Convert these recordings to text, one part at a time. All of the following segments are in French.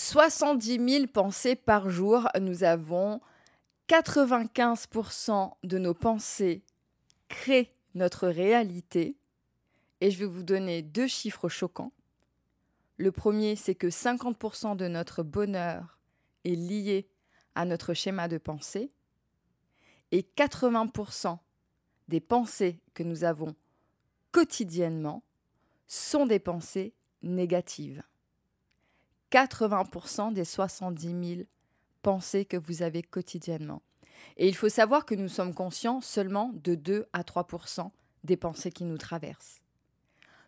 70 000 pensées par jour. Nous avons 95% de nos pensées créent notre réalité. Et je vais vous donner deux chiffres choquants. Le premier, c'est que 50% de notre bonheur est lié à notre schéma de pensée et 80% des pensées que nous avons quotidiennement sont des pensées négatives. 80% des 70 000 pensées que vous avez quotidiennement. Et il faut savoir que nous sommes conscients seulement de 2 à 3% des pensées qui nous traversent.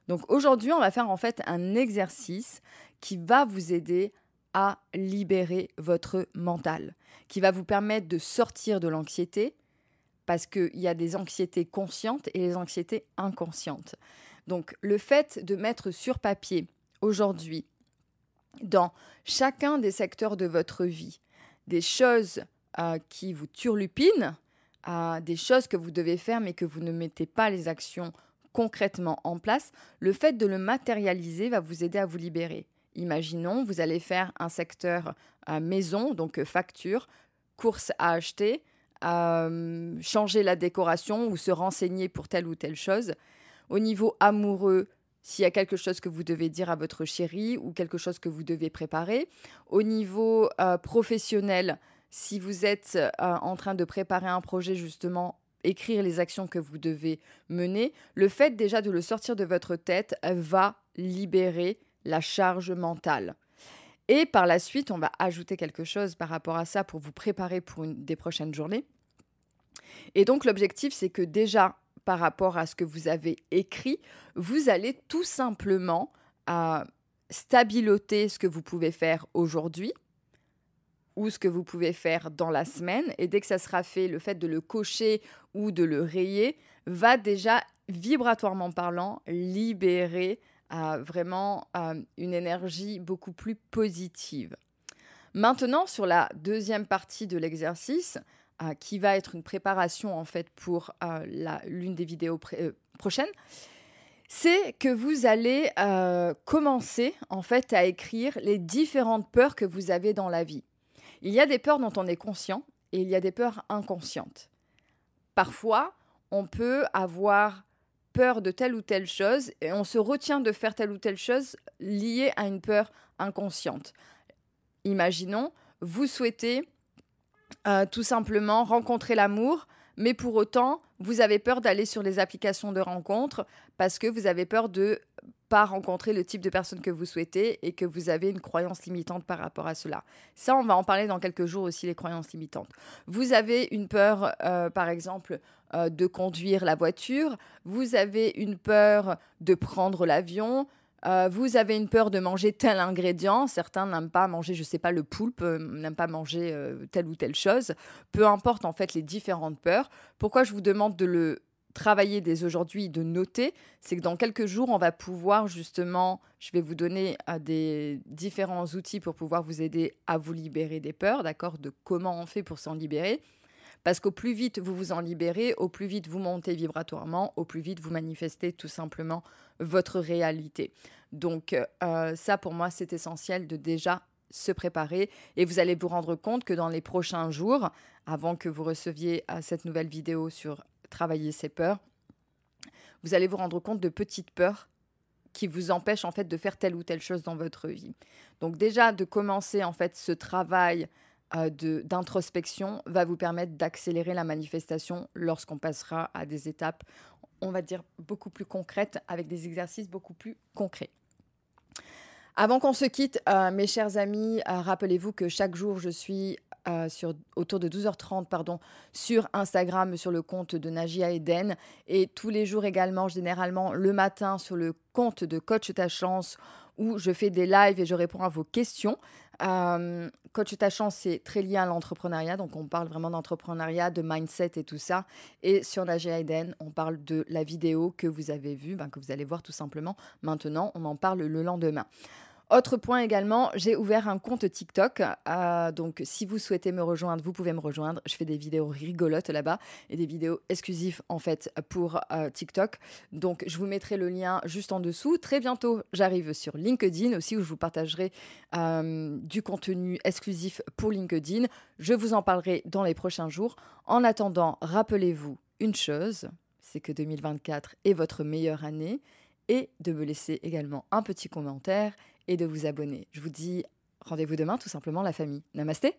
Donc aujourd'hui, on va faire en fait un exercice qui va vous aider à libérer votre mental, qui va vous permettre de sortir de l'anxiété, parce qu'il y a des anxiétés conscientes et les anxiétés inconscientes. Donc le fait de mettre sur papier aujourd'hui, dans chacun des secteurs de votre vie, des choses euh, qui vous turlupinent, euh, des choses que vous devez faire mais que vous ne mettez pas les actions concrètement en place, le fait de le matérialiser va vous aider à vous libérer. Imaginons, vous allez faire un secteur euh, maison, donc facture, course à acheter, changer la décoration ou se renseigner pour telle ou telle chose. Au niveau amoureux, s'il y a quelque chose que vous devez dire à votre chéri ou quelque chose que vous devez préparer. Au niveau professionnel, si vous êtes en train de préparer un projet justement écrire les actions que vous devez mener, le fait déjà de le sortir de votre tête va libérer la charge mentale. Et par la suite, on va ajouter quelque chose par rapport à ça pour vous préparer pour une des prochaines journées. Et donc l'objectif, c'est que déjà, par rapport à ce que vous avez écrit, vous allez tout simplement euh, stabiloter ce que vous pouvez faire aujourd'hui, ou ce que vous pouvez faire dans la semaine. Et dès que ça sera fait, le fait de le cocher ou de le rayer va déjà, vibratoirement parlant, libérer euh, vraiment euh, une énergie beaucoup plus positive. Maintenant, sur la deuxième partie de l'exercice, euh, qui va être une préparation en fait pour l'une des vidéos prochaines, c'est que vous allez commencer en fait à écrire les différentes peurs que vous avez dans la vie. Il y a des peurs dont on est conscient et il y a des peurs inconscientes. Parfois, on peut avoir peur de telle ou telle chose et on se retient de faire telle ou telle chose liée à une peur inconsciente. Imaginons, vous souhaitez euh, tout simplement rencontrer l'amour, mais pour autant, vous avez peur d'aller sur les applications de rencontres parce que vous avez peur de pas rencontrer le type de personne que vous souhaitez et que vous avez une croyance limitante par rapport à cela. Ça, on va en parler dans quelques jours aussi, les croyances limitantes. Vous avez une peur, euh, par exemple, euh, de conduire la voiture, vous avez une peur de prendre l'avion, euh, vous avez une peur de manger tel ingrédient, certains n'aiment pas manger, je sais pas, le poulpe, n'aiment pas manger telle ou telle chose, peu importe en fait les différentes peurs. Pourquoi je vous demande de le travailler dès aujourd'hui, de noter, c'est que dans quelques jours, on va pouvoir justement, je vais vous donner euh, des différents outils pour pouvoir vous aider à vous libérer des peurs, d'accord, de comment on fait pour s'en libérer. Parce qu'au plus vite vous vous en libérez, au plus vite vous montez vibratoirement, au plus vite vous manifestez tout simplement votre réalité. Donc euh, ça, pour moi, c'est essentiel de déjà se préparer et vous allez vous rendre compte que dans les prochains jours, avant que vous receviez euh, cette nouvelle vidéo sur travailler ces peurs, vous allez vous rendre compte de petites peurs qui vous empêchent en fait de faire telle ou telle chose dans votre vie. Donc déjà de commencer en fait ce travail d'introspection va vous permettre d'accélérer la manifestation lorsqu'on passera à des étapes, on va dire, beaucoup plus concrètes avec des exercices beaucoup plus concrets. Avant qu'on se quitte, euh, mes chers amis, euh, rappelez-vous que chaque jour, je suis euh, sur, autour de 12h30 pardon, sur Instagram, sur le compte de Nagia Eden. Et tous les jours également, généralement le matin, sur le compte de Coach Ta Chance, où je fais des lives et je réponds à vos questions. Euh, Coach Ta c'est très lié à l'entrepreneuriat, donc on parle vraiment d'entrepreneuriat, de mindset et tout ça. Et sur Nagia Eden, on parle de la vidéo que vous avez vue, ben, que vous allez voir tout simplement maintenant. On en parle le lendemain. Autre point également, j'ai ouvert un compte TikTok. Euh, donc, si vous souhaitez me rejoindre, vous pouvez me rejoindre. Je fais des vidéos rigolotes là-bas et des vidéos exclusives en fait pour euh, TikTok. Donc, je vous mettrai le lien juste en dessous. Très bientôt, j'arrive sur LinkedIn aussi où je vous partagerai euh, du contenu exclusif pour LinkedIn. Je vous en parlerai dans les prochains jours. En attendant, rappelez-vous une chose, c'est que 2024 est votre meilleure année et de me laisser également un petit commentaire et de vous abonner. Je vous dis rendez-vous demain tout simplement la famille. Namasté